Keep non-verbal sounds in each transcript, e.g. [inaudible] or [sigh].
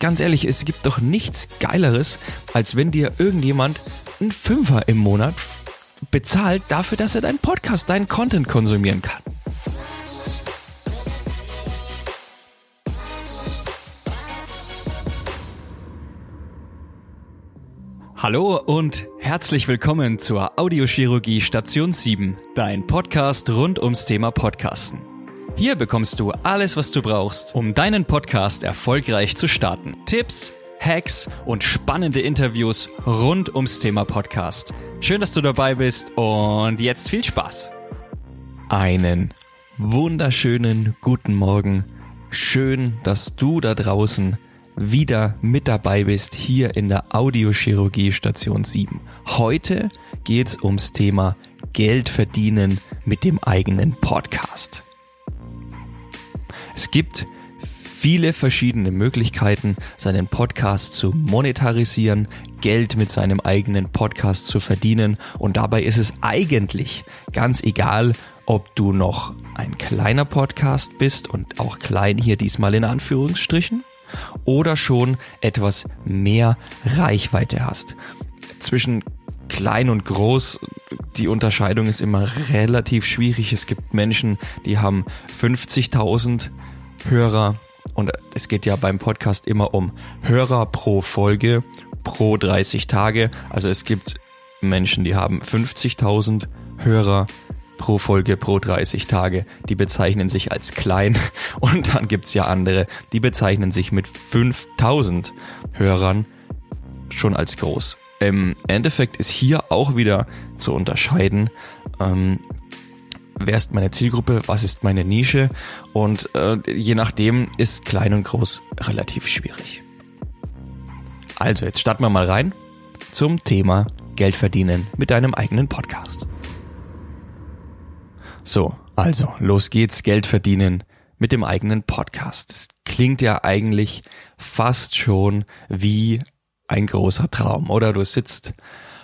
ganz ehrlich, es gibt doch nichts Geileres, als wenn dir irgendjemand einen Fünfer im Monat bezahlt dafür, dass er deinen Podcast, deinen Content konsumieren kann. Hallo und herzlich willkommen zur Audiochirurgie Station 7, dein Podcast rund ums Thema Podcasten. Hier bekommst du alles, was du brauchst, um deinen Podcast erfolgreich zu starten. Tipps, Hacks und spannende Interviews rund ums Thema Podcast. Schön, dass du dabei bist und jetzt viel Spaß. Einen wunderschönen guten Morgen. Schön, dass du da draußen wieder mit dabei bist hier in der Audiochirurgie Station 7. Heute geht's ums Thema Geld verdienen mit dem eigenen Podcast. Es gibt viele verschiedene Möglichkeiten, seinen Podcast zu monetarisieren, Geld mit seinem eigenen Podcast zu verdienen und dabei ist es eigentlich ganz egal, ob du noch ein kleiner Podcast bist und auch klein hier diesmal in Anführungsstrichen oder schon etwas mehr Reichweite hast. Zwischen klein und groß, die Unterscheidung ist immer relativ schwierig. Es gibt Menschen, die haben 50.000 Hörer und es geht ja beim Podcast immer um Hörer pro Folge pro 30 Tage. Also es gibt Menschen, die haben 50.000 Hörer pro Folge pro 30 Tage. Die bezeichnen sich als klein. [laughs] Und dann gibt's ja andere, die bezeichnen sich mit 5000 Hörern schon als groß. Im Endeffekt ist hier auch wieder zu unterscheiden, ähm, wer ist meine Zielgruppe, was ist meine Nische und äh, je nachdem ist klein und groß relativ schwierig. Also jetzt starten wir mal rein zum Thema Geld verdienen mit deinem eigenen Podcast. So, also los geht's, Geld verdienen mit dem eigenen Podcast. Das klingt ja eigentlich fast schon wie ein großer Traum, oder? Du sitzt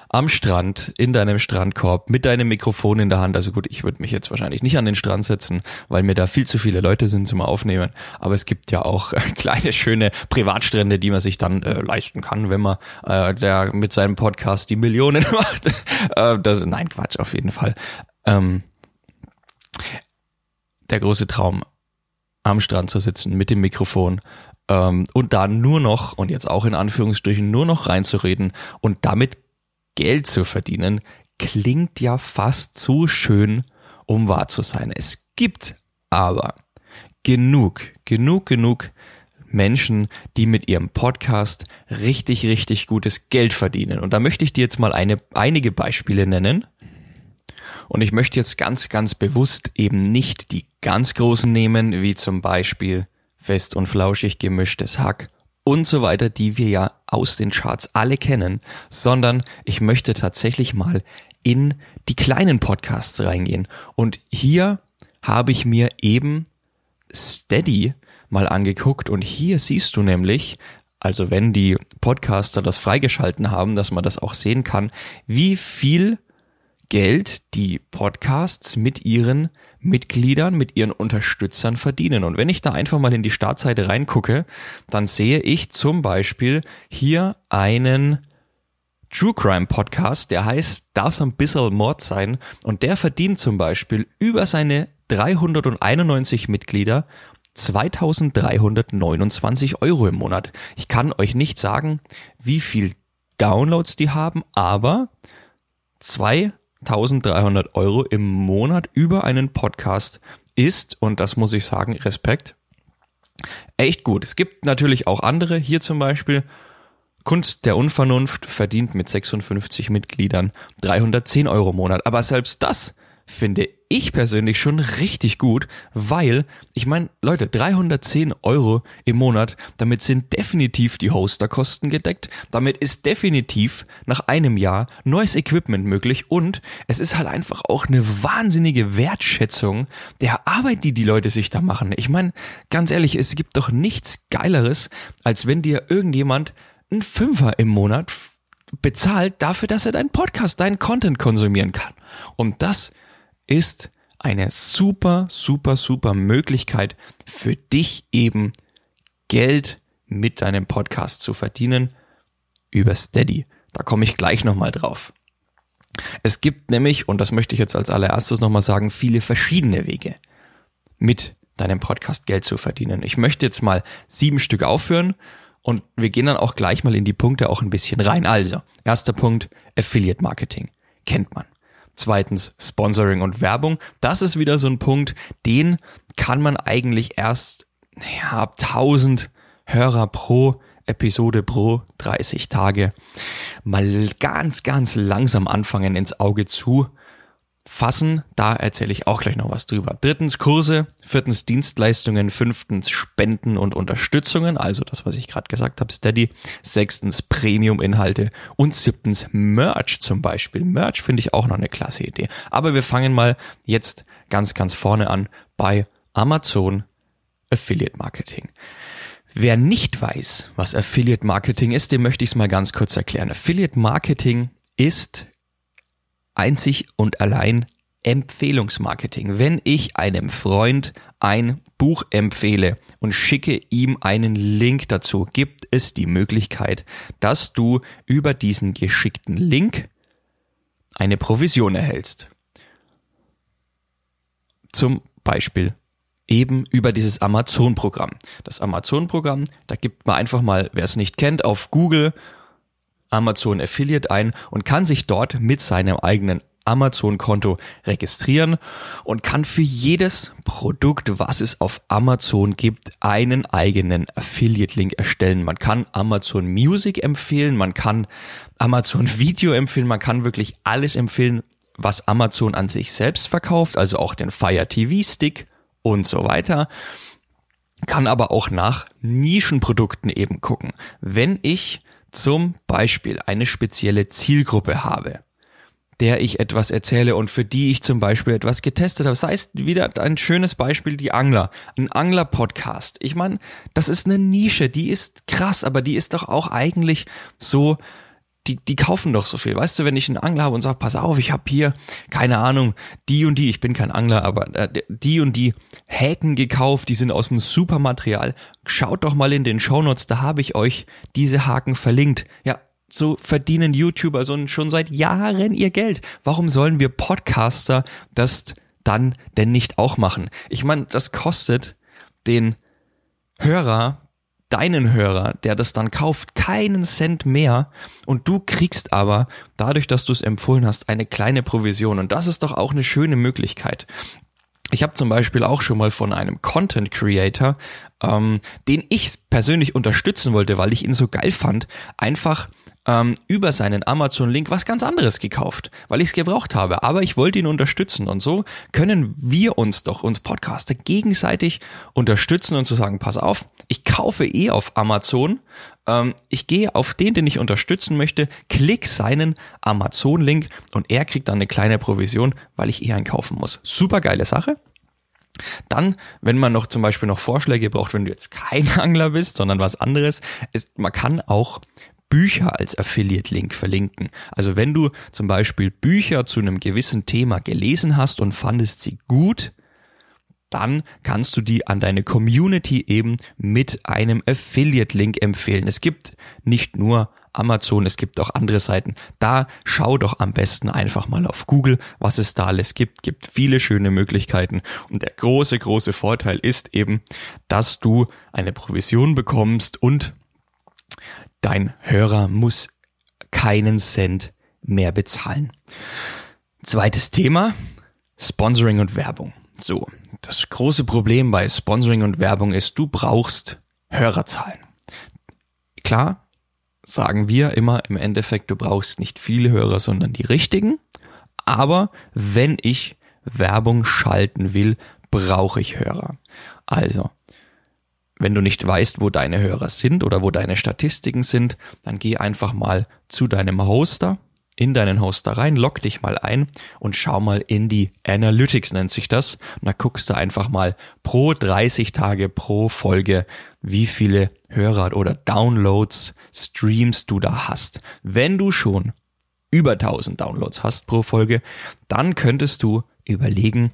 am Strand, in deinem Strandkorb, mit deinem Mikrofon in der Hand. Also gut, ich würde mich jetzt wahrscheinlich nicht an den Strand setzen, weil mir da viel zu viele Leute sind zum Aufnehmen. Aber es gibt ja auch äh, [laughs] kleine, schöne Privatstrände, die man sich dann äh, leisten kann, wenn man äh, der mit seinem Podcast die Millionen [laughs] macht. äh, das, nein, Quatsch, auf jeden Fall. Ähm, der große Traum, am Strand zu sitzen mit dem Mikrofon ähm, und da nur noch, und jetzt auch in Anführungsstrichen, nur noch reinzureden und damit Geld zu verdienen, klingt ja fast zu schön, um wahr zu sein. Es gibt aber genug, genug, genug Menschen, die mit ihrem Podcast richtig, richtig gutes Geld verdienen. Und da möchte ich dir jetzt mal eine, einige Beispiele nennen. Und ich möchte jetzt ganz, ganz bewusst eben nicht die ganz großen nehmen, wie zum Beispiel fest und flauschig gemischtes Hack und so weiter, die wir ja aus den Charts alle kennen, sondern ich möchte tatsächlich mal in die kleinen Podcasts reingehen. Und hier habe ich mir eben Steady mal angeguckt und hier siehst du nämlich, also wenn die Podcaster das freigeschalten haben, dass man das auch sehen kann, wie viel Geld die Podcasts mit ihren Mitgliedern, mit ihren Unterstützern verdienen. Und wenn ich da einfach mal in die Startseite reingucke, dann sehe ich zum Beispiel hier einen True Crime Podcast, der heißt Darf's ein bisschen Mord sein? Und der verdient zum Beispiel über seine 391 Mitglieder 2329 Euro im Monat. Ich kann euch nicht sagen, wie viel Downloads die haben, aber zwei 1300 Euro im Monat über einen Podcast ist, und das muss ich sagen, Respekt, echt gut. Es gibt natürlich auch andere, hier zum Beispiel Kunst der Unvernunft verdient mit 56 Mitgliedern 310 Euro im Monat, aber selbst das finde ich persönlich schon richtig gut, weil, ich meine, Leute, 310 Euro im Monat, damit sind definitiv die Hosterkosten gedeckt, damit ist definitiv nach einem Jahr neues Equipment möglich und es ist halt einfach auch eine wahnsinnige Wertschätzung der Arbeit, die die Leute sich da machen. Ich meine, ganz ehrlich, es gibt doch nichts Geileres, als wenn dir irgendjemand einen Fünfer im Monat bezahlt dafür, dass er deinen Podcast, deinen Content konsumieren kann. Und das ist eine super, super, super Möglichkeit für dich eben Geld mit deinem Podcast zu verdienen? Über Steady. Da komme ich gleich nochmal drauf. Es gibt nämlich, und das möchte ich jetzt als allererstes nochmal sagen, viele verschiedene Wege, mit deinem Podcast Geld zu verdienen. Ich möchte jetzt mal sieben Stück aufführen und wir gehen dann auch gleich mal in die Punkte auch ein bisschen rein. Also, erster Punkt, Affiliate Marketing. Kennt man. Zweitens, Sponsoring und Werbung. Das ist wieder so ein Punkt, den kann man eigentlich erst ja, ab 1000 Hörer pro Episode pro 30 Tage mal ganz, ganz langsam anfangen ins Auge zu fassen. Da erzähle ich auch gleich noch was drüber. Drittens Kurse, viertens Dienstleistungen, fünftens Spenden und Unterstützungen, also das, was ich gerade gesagt habe, Steady. Sechstens Premium-Inhalte und siebtens Merch zum Beispiel. Merch finde ich auch noch eine klasse Idee. Aber wir fangen mal jetzt ganz, ganz vorne an bei Amazon Affiliate Marketing. Wer nicht weiß, was Affiliate Marketing ist, dem möchte ich es mal ganz kurz erklären. Affiliate Marketing ist einzig und allein Empfehlungsmarketing. Wenn ich einem Freund ein Buch empfehle und schicke ihm einen Link dazu, gibt es die Möglichkeit, dass du über diesen geschickten Link eine Provision erhältst. Zum Beispiel eben über dieses Amazon-Programm. Das Amazon-Programm, da gibt man einfach mal, wer es nicht kennt, auf Google Amazon Affiliate ein und kann sich dort mit seinem eigenen Amazon-Konto registrieren und kann für jedes Produkt, was es auf Amazon gibt, einen eigenen Affiliate-Link erstellen. Man kann Amazon Music empfehlen, man kann Amazon [laughs] Video empfehlen, man kann wirklich alles empfehlen, was Amazon an sich selbst verkauft, also auch den Fire TV Stick und so weiter. Kann aber auch nach Nischenprodukten eben gucken. Wenn ich zum Beispiel eine spezielle Zielgruppe habe, der ich etwas erzähle und für die ich zum Beispiel etwas getestet habe. Sei es wieder ein schönes Beispiel, die Angler. Ein Angler-Podcast. Ich meine, das ist eine Nische, die ist krass, aber die ist doch auch eigentlich so die, die kaufen doch so viel. Weißt du, wenn ich einen Angler habe und sage, pass auf, ich habe hier, keine Ahnung, die und die, ich bin kein Angler, aber äh, die und die Häken gekauft, die sind aus dem Supermaterial. Schaut doch mal in den Shownotes, da habe ich euch diese Haken verlinkt. Ja, so verdienen YouTuber so schon seit Jahren ihr Geld. Warum sollen wir Podcaster das dann denn nicht auch machen? Ich meine, das kostet den Hörer deinen Hörer, der das dann kauft, keinen Cent mehr und du kriegst aber dadurch, dass du es empfohlen hast, eine kleine Provision und das ist doch auch eine schöne Möglichkeit. Ich habe zum Beispiel auch schon mal von einem Content Creator, ähm, den ich persönlich unterstützen wollte, weil ich ihn so geil fand, einfach ähm, über seinen Amazon-Link was ganz anderes gekauft, weil ich es gebraucht habe. Aber ich wollte ihn unterstützen und so können wir uns doch, uns Podcaster, gegenseitig unterstützen und zu sagen, pass auf, ich kaufe eh auf Amazon, ähm, ich gehe auf den, den ich unterstützen möchte, klick seinen Amazon-Link und er kriegt dann eine kleine Provision, weil ich eh einkaufen muss. Super geile Sache. Dann, wenn man noch zum Beispiel noch Vorschläge braucht, wenn du jetzt kein [laughs] Angler bist, sondern was anderes, ist, man kann auch Bücher als Affiliate-Link verlinken. Also wenn du zum Beispiel Bücher zu einem gewissen Thema gelesen hast und fandest sie gut, dann kannst du die an deine Community eben mit einem Affiliate-Link empfehlen. Es gibt nicht nur Amazon, es gibt auch andere Seiten. Da schau doch am besten einfach mal auf Google, was es da alles gibt. Gibt viele schöne Möglichkeiten. Und der große, große Vorteil ist eben, dass du eine Provision bekommst und Dein Hörer muss keinen Cent mehr bezahlen. Zweites Thema, Sponsoring und Werbung. So, das große Problem bei Sponsoring und Werbung ist, du brauchst Hörerzahlen. Klar, sagen wir immer im Endeffekt, du brauchst nicht viele Hörer, sondern die richtigen. Aber wenn ich Werbung schalten will, brauche ich Hörer. Also, wenn du nicht weißt, wo deine Hörer sind oder wo deine Statistiken sind, dann geh einfach mal zu deinem Hoster, in deinen Hoster rein, log dich mal ein und schau mal in die Analytics nennt sich das. Und da guckst du einfach mal pro 30 Tage pro Folge, wie viele Hörer oder Downloads, Streams du da hast. Wenn du schon über 1000 Downloads hast pro Folge, dann könntest du überlegen,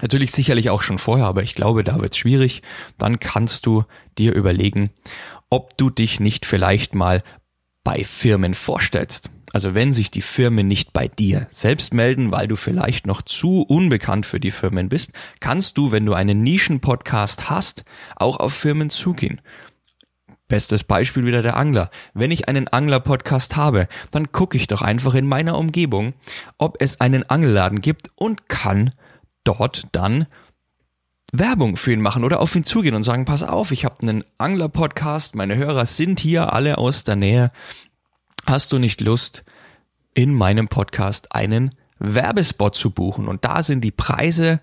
Natürlich sicherlich auch schon vorher, aber ich glaube, da wird es schwierig. Dann kannst du dir überlegen, ob du dich nicht vielleicht mal bei Firmen vorstellst. Also wenn sich die Firmen nicht bei dir selbst melden, weil du vielleicht noch zu unbekannt für die Firmen bist, kannst du, wenn du einen Nischen-Podcast hast, auch auf Firmen zugehen. Bestes Beispiel wieder der Angler. Wenn ich einen Angler-Podcast habe, dann gucke ich doch einfach in meiner Umgebung, ob es einen Angelladen gibt und kann dort dann Werbung für ihn machen oder auf ihn zugehen und sagen, pass auf, ich habe einen Angler-Podcast, meine Hörer sind hier alle aus der Nähe. Hast du nicht Lust, in meinem Podcast einen Werbespot zu buchen? Und da sind die Preise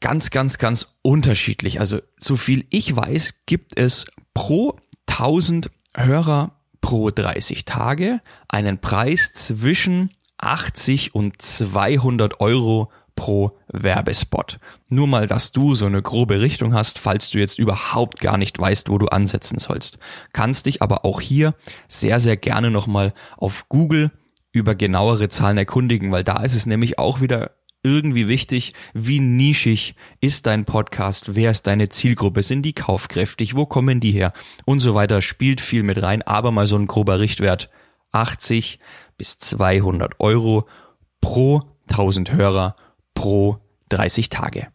ganz, ganz, ganz unterschiedlich. Also, so viel ich weiß, gibt es pro 1000 Hörer pro 30 Tage einen Preis zwischen 80 und 200 Euro pro Werbespot. Nur mal, dass du so eine grobe Richtung hast, falls du jetzt überhaupt gar nicht weißt, wo du ansetzen sollst. Kannst dich aber auch hier sehr, sehr gerne nochmal auf Google über genauere Zahlen erkundigen, weil da ist es nämlich auch wieder irgendwie wichtig, wie nischig ist dein Podcast, wer ist deine Zielgruppe, sind die kaufkräftig, wo kommen die her und so weiter, spielt viel mit rein, aber mal so ein grober Richtwert 80 bis 200 Euro pro 1000 Hörer pro 30 Tage.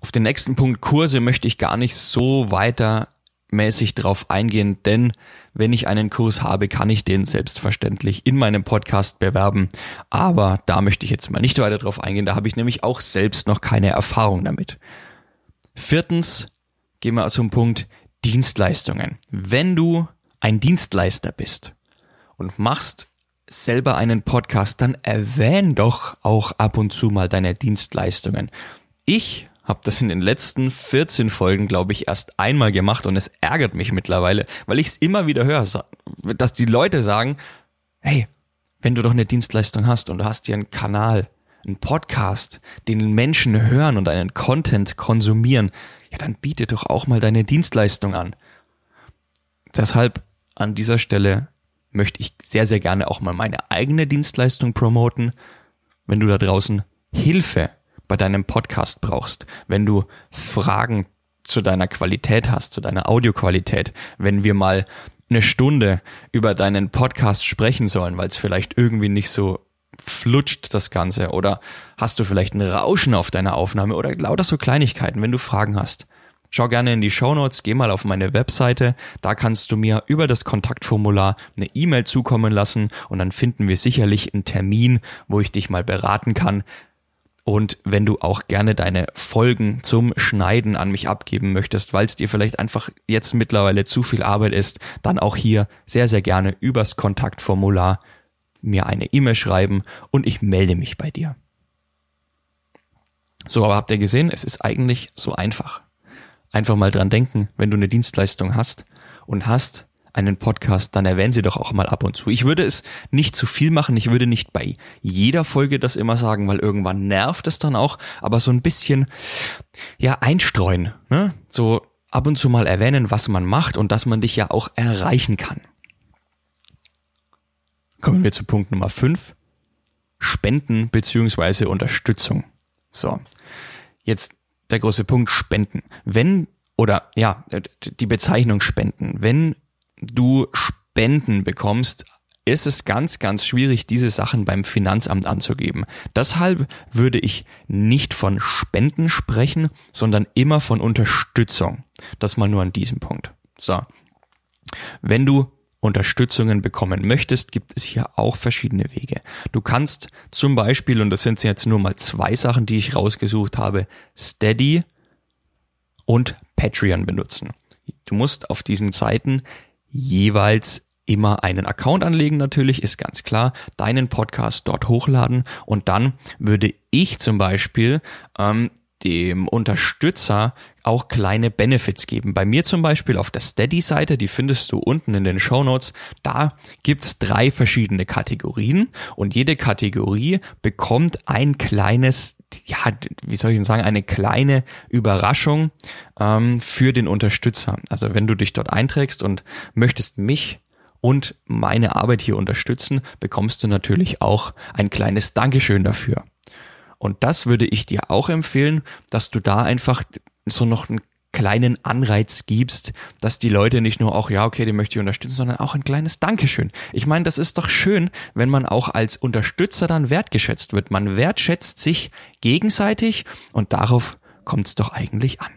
Auf den nächsten Punkt Kurse möchte ich gar nicht so weitermäßig drauf eingehen, denn wenn ich einen Kurs habe, kann ich den selbstverständlich in meinem Podcast bewerben. Aber da möchte ich jetzt mal nicht weiter drauf eingehen, da habe ich nämlich auch selbst noch keine Erfahrung damit. Viertens gehen wir zum Punkt Dienstleistungen. Wenn du ein Dienstleister bist und machst selber einen Podcast, dann erwähn doch auch ab und zu mal deine Dienstleistungen. Ich habe das in den letzten 14 Folgen, glaube ich, erst einmal gemacht und es ärgert mich mittlerweile, weil ich es immer wieder höre, dass die Leute sagen, hey, wenn du doch eine Dienstleistung hast und du hast hier einen Kanal, einen Podcast, den Menschen hören und einen Content konsumieren, ja, dann biete doch auch mal deine Dienstleistung an. Deshalb an dieser Stelle möchte ich sehr, sehr gerne auch mal meine eigene Dienstleistung promoten. Wenn du da draußen Hilfe bei deinem Podcast brauchst, wenn du Fragen zu deiner Qualität hast, zu deiner Audioqualität, wenn wir mal eine Stunde über deinen Podcast sprechen sollen, weil es vielleicht irgendwie nicht so flutscht das Ganze oder hast du vielleicht ein Rauschen auf deiner Aufnahme oder lauter so Kleinigkeiten, wenn du Fragen hast, Schau gerne in die Show Notes, geh mal auf meine Webseite, da kannst du mir über das Kontaktformular eine E-Mail zukommen lassen und dann finden wir sicherlich einen Termin, wo ich dich mal beraten kann. Und wenn du auch gerne deine Folgen zum Schneiden an mich abgeben möchtest, weil es dir vielleicht einfach jetzt mittlerweile zu viel Arbeit ist, dann auch hier sehr, sehr gerne übers Kontaktformular mir eine E-Mail schreiben und ich melde mich bei dir. So, aber habt ihr gesehen, es ist eigentlich so einfach einfach mal dran denken, wenn du eine Dienstleistung hast und hast einen Podcast, dann erwähnen sie doch auch mal ab und zu. Ich würde es nicht zu viel machen, ich würde nicht bei jeder Folge das immer sagen, weil irgendwann nervt es dann auch, aber so ein bisschen, ja, einstreuen, ne? So ab und zu mal erwähnen, was man macht und dass man dich ja auch erreichen kann. Kommen wir zu Punkt Nummer 5. Spenden beziehungsweise Unterstützung. So. Jetzt der große Punkt Spenden. Wenn, oder ja, die Bezeichnung Spenden. Wenn du Spenden bekommst, ist es ganz, ganz schwierig, diese Sachen beim Finanzamt anzugeben. Deshalb würde ich nicht von Spenden sprechen, sondern immer von Unterstützung. Das mal nur an diesem Punkt. So. Wenn du Unterstützungen bekommen möchtest, gibt es hier auch verschiedene Wege. Du kannst zum Beispiel, und das sind jetzt nur mal zwei Sachen, die ich rausgesucht habe, Steady und Patreon benutzen. Du musst auf diesen Seiten jeweils immer einen Account anlegen natürlich, ist ganz klar, deinen Podcast dort hochladen und dann würde ich zum Beispiel ähm, dem Unterstützer auch kleine Benefits geben. Bei mir zum Beispiel auf der Steady-Seite, die findest du unten in den Show Notes, da gibt's drei verschiedene Kategorien und jede Kategorie bekommt ein kleines, ja, wie soll ich denn sagen, eine kleine Überraschung ähm, für den Unterstützer. Also wenn du dich dort einträgst und möchtest mich und meine Arbeit hier unterstützen, bekommst du natürlich auch ein kleines Dankeschön dafür. Und das würde ich dir auch empfehlen, dass du da einfach so noch einen kleinen Anreiz gibst, dass die Leute nicht nur auch, ja, okay, die möchte ich unterstützen, sondern auch ein kleines Dankeschön. Ich meine, das ist doch schön, wenn man auch als Unterstützer dann wertgeschätzt wird. Man wertschätzt sich gegenseitig und darauf kommt es doch eigentlich an.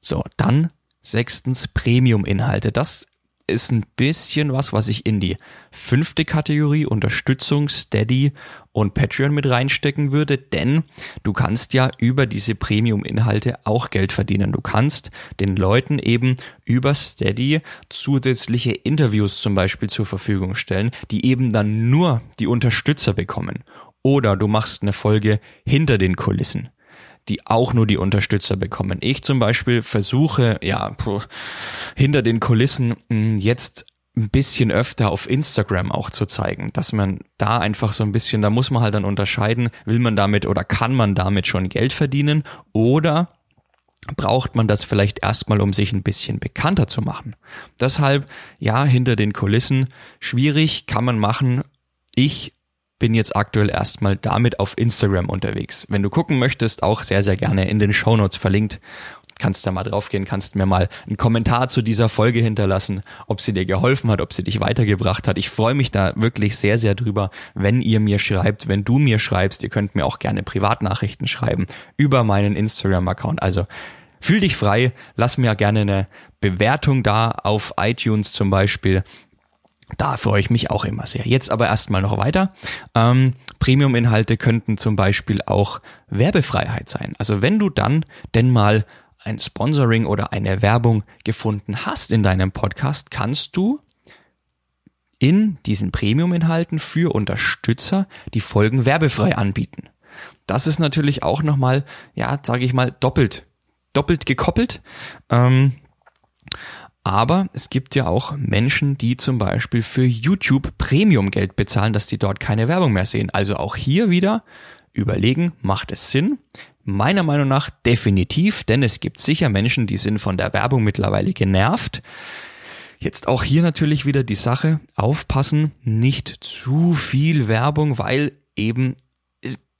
So, dann sechstens Premium-Inhalte. Das ist ein bisschen was, was ich in die fünfte Kategorie Unterstützung, Steady und Patreon mit reinstecken würde, denn du kannst ja über diese Premium-Inhalte auch Geld verdienen. Du kannst den Leuten eben über Steady zusätzliche Interviews zum Beispiel zur Verfügung stellen, die eben dann nur die Unterstützer bekommen. Oder du machst eine Folge hinter den Kulissen die auch nur die Unterstützer bekommen. Ich zum Beispiel versuche, ja, hinter den Kulissen hm, jetzt ein bisschen öfter auf Instagram auch zu zeigen, dass man da einfach so ein bisschen, da muss man halt dann unterscheiden, will man damit oder kann man damit schon Geld verdienen oder braucht man das vielleicht erstmal, um sich ein bisschen bekannter zu machen. Deshalb, ja, hinter den Kulissen, schwierig, kann man machen. Ich bin jetzt aktuell erstmal damit auf Instagram unterwegs. Wenn du gucken möchtest, auch sehr, sehr gerne in den Shownotes verlinkt. Kannst da mal draufgehen, kannst mir mal einen Kommentar zu dieser Folge hinterlassen, ob sie dir geholfen hat, ob sie dich weitergebracht hat. Ich freue mich da wirklich sehr, sehr drüber, wenn ihr mir schreibt, wenn du mir schreibst. Ihr könnt mir auch gerne Privatnachrichten schreiben über meinen Instagram-Account. Also fühl dich frei, lass mir gerne eine Bewertung da auf iTunes zum Beispiel. Da freue ich mich auch immer sehr. Jetzt aber erstmal noch weiter. Ähm, Premium-Inhalte könnten zum Beispiel auch Werbefreiheit sein. Also wenn du dann denn mal ein Sponsoring oder eine Werbung gefunden hast in deinem Podcast, kannst du in diesen Premium-Inhalten für Unterstützer die Folgen werbefrei anbieten. Das ist natürlich auch nochmal, ja, sage ich mal, doppelt, doppelt gekoppelt. Ähm, aber es gibt ja auch Menschen, die zum Beispiel für YouTube Premium Geld bezahlen, dass die dort keine Werbung mehr sehen. Also auch hier wieder überlegen, macht es Sinn? Meiner Meinung nach definitiv, denn es gibt sicher Menschen, die sind von der Werbung mittlerweile genervt. Jetzt auch hier natürlich wieder die Sache, aufpassen, nicht zu viel Werbung, weil eben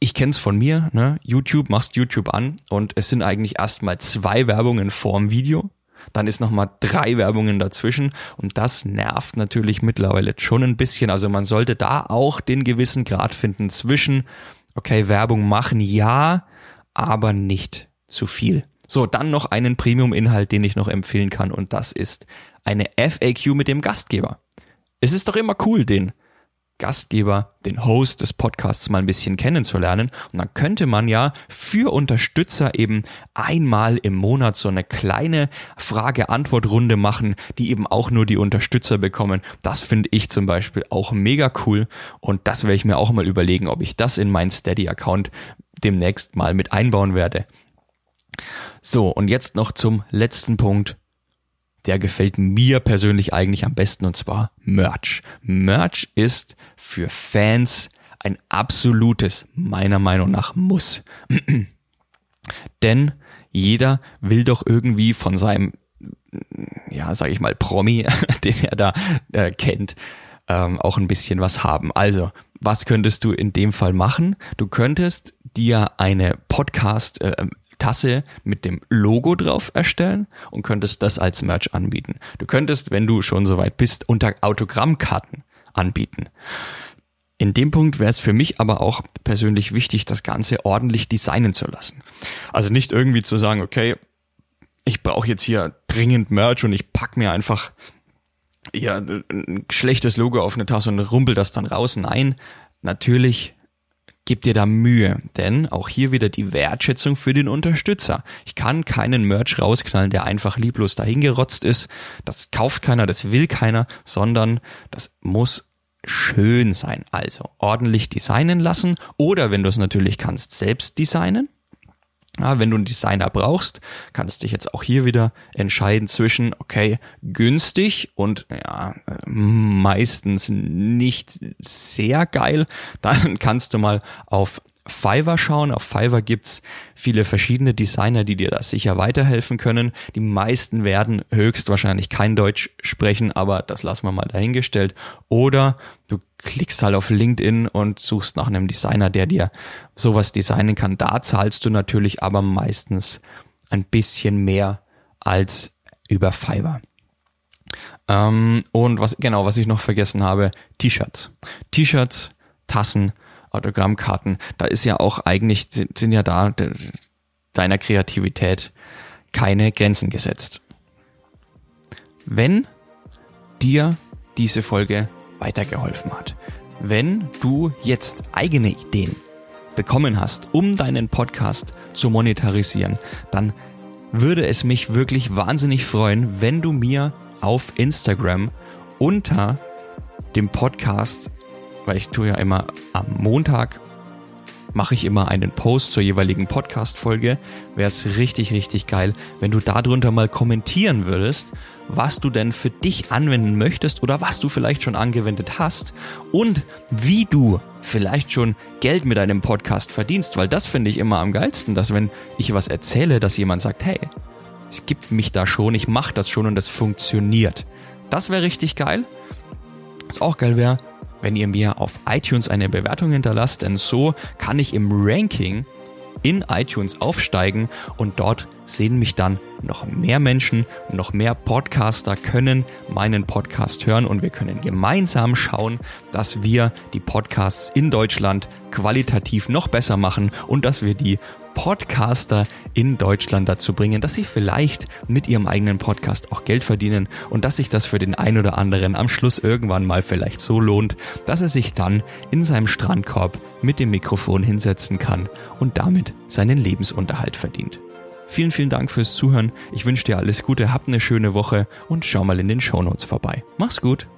ich kenn's von mir, ne? YouTube machst YouTube an und es sind eigentlich erstmal zwei Werbungen vorm Video dann ist nochmal drei Werbungen dazwischen und das nervt natürlich mittlerweile schon ein bisschen. Also man sollte da auch den gewissen Grad finden zwischen, okay, Werbung machen ja, aber nicht zu viel. So, dann noch einen Premium-Inhalt, den ich noch empfehlen kann und das ist eine FAQ mit dem Gastgeber. Es ist doch immer cool, den Gastgeber, den Host des Podcasts mal ein bisschen kennenzulernen. Und dann könnte man ja für Unterstützer eben einmal im Monat so eine kleine Frage-Antwort-Runde machen, die eben auch nur die Unterstützer bekommen. Das finde ich zum Beispiel auch mega cool. Und das werde ich mir auch mal überlegen, ob ich das in meinen Steady-Account demnächst mal mit einbauen werde. So, und jetzt noch zum letzten Punkt der gefällt mir persönlich eigentlich am besten und zwar Merch. Merch ist für Fans ein absolutes, meiner Meinung nach, Muss. [clears throat] Denn jeder will doch irgendwie von seinem, ja, sag ich mal, Promi, [laughs] den er da äh, kennt, ähm, auch ein bisschen was haben. Also, was könntest du in dem Fall machen? Du könntest dir eine Podcast, äh, Tasse mit dem Logo drauf erstellen und könntest das als Merch anbieten. Du könntest, wenn du schon soweit bist, unter Autogrammkarten anbieten. In dem Punkt wäre es für mich aber auch persönlich wichtig, das Ganze ordentlich designen zu lassen. Also nicht irgendwie zu sagen, okay, ich brauche jetzt hier dringend Merch und ich pack mir einfach ja, ein schlechtes Logo auf eine Tasse und rumpel das dann raus. Nein, natürlich gib dir da Mühe, denn auch hier wieder die Wertschätzung für den Unterstützer. Ich kann keinen Merch rausknallen, der einfach lieblos dahingerotzt ist. Das kauft keiner, das will keiner, sondern das muss schön sein. Also ordentlich designen lassen oder wenn du es natürlich kannst, selbst designen. Ja, wenn du einen Designer brauchst, kannst du dich jetzt auch hier wieder entscheiden zwischen, okay, günstig und ja, meistens nicht sehr geil. Dann kannst du mal auf Fiverr schauen. Auf Fiverr gibt's viele verschiedene Designer, die dir da sicher weiterhelfen können. Die meisten werden höchstwahrscheinlich kein Deutsch sprechen, aber das lassen wir mal dahingestellt. Oder du klickst halt auf LinkedIn und suchst nach einem Designer, der dir sowas designen kann. Da zahlst du natürlich aber meistens ein bisschen mehr als über Fiverr. Ähm, und was, genau, was ich noch vergessen habe, T-Shirts. T-Shirts, Tassen, Autogrammkarten, da ist ja auch eigentlich, sind, sind ja da de, deiner Kreativität keine Grenzen gesetzt. Wenn dir diese Folge weitergeholfen hat, wenn du jetzt eigene Ideen bekommen hast, um deinen Podcast zu monetarisieren, dann würde es mich wirklich wahnsinnig freuen, wenn du mir auf Instagram unter dem Podcast weil ich tue ja immer am Montag mache ich immer einen Post zur jeweiligen Podcast-Folge. Wäre es richtig, richtig geil, wenn du darunter mal kommentieren würdest, was du denn für dich anwenden möchtest oder was du vielleicht schon angewendet hast und wie du vielleicht schon Geld mit einem Podcast verdienst, weil das finde ich immer am geilsten, dass wenn ich was erzähle, dass jemand sagt, hey, es gibt mich da schon, ich mache das schon und das funktioniert. Das wäre richtig geil. Was auch geil wäre, wenn ihr mir auf iTunes eine Bewertung hinterlasst, denn so kann ich im Ranking in iTunes aufsteigen und dort sehen mich dann noch mehr Menschen, noch mehr Podcaster können meinen Podcast hören und wir können gemeinsam schauen, dass wir die Podcasts in Deutschland qualitativ noch besser machen und dass wir die Podcaster in Deutschland dazu bringen, dass sie vielleicht mit ihrem eigenen Podcast auch Geld verdienen und dass sich das für den einen oder anderen am Schluss irgendwann mal vielleicht so lohnt, dass er sich dann in seinem Strandkorb mit dem Mikrofon hinsetzen kann und damit seinen Lebensunterhalt verdient. Vielen, vielen Dank fürs Zuhören. Ich wünsche dir alles Gute, hab eine schöne Woche und schau mal in den Shownotes vorbei. Mach's gut.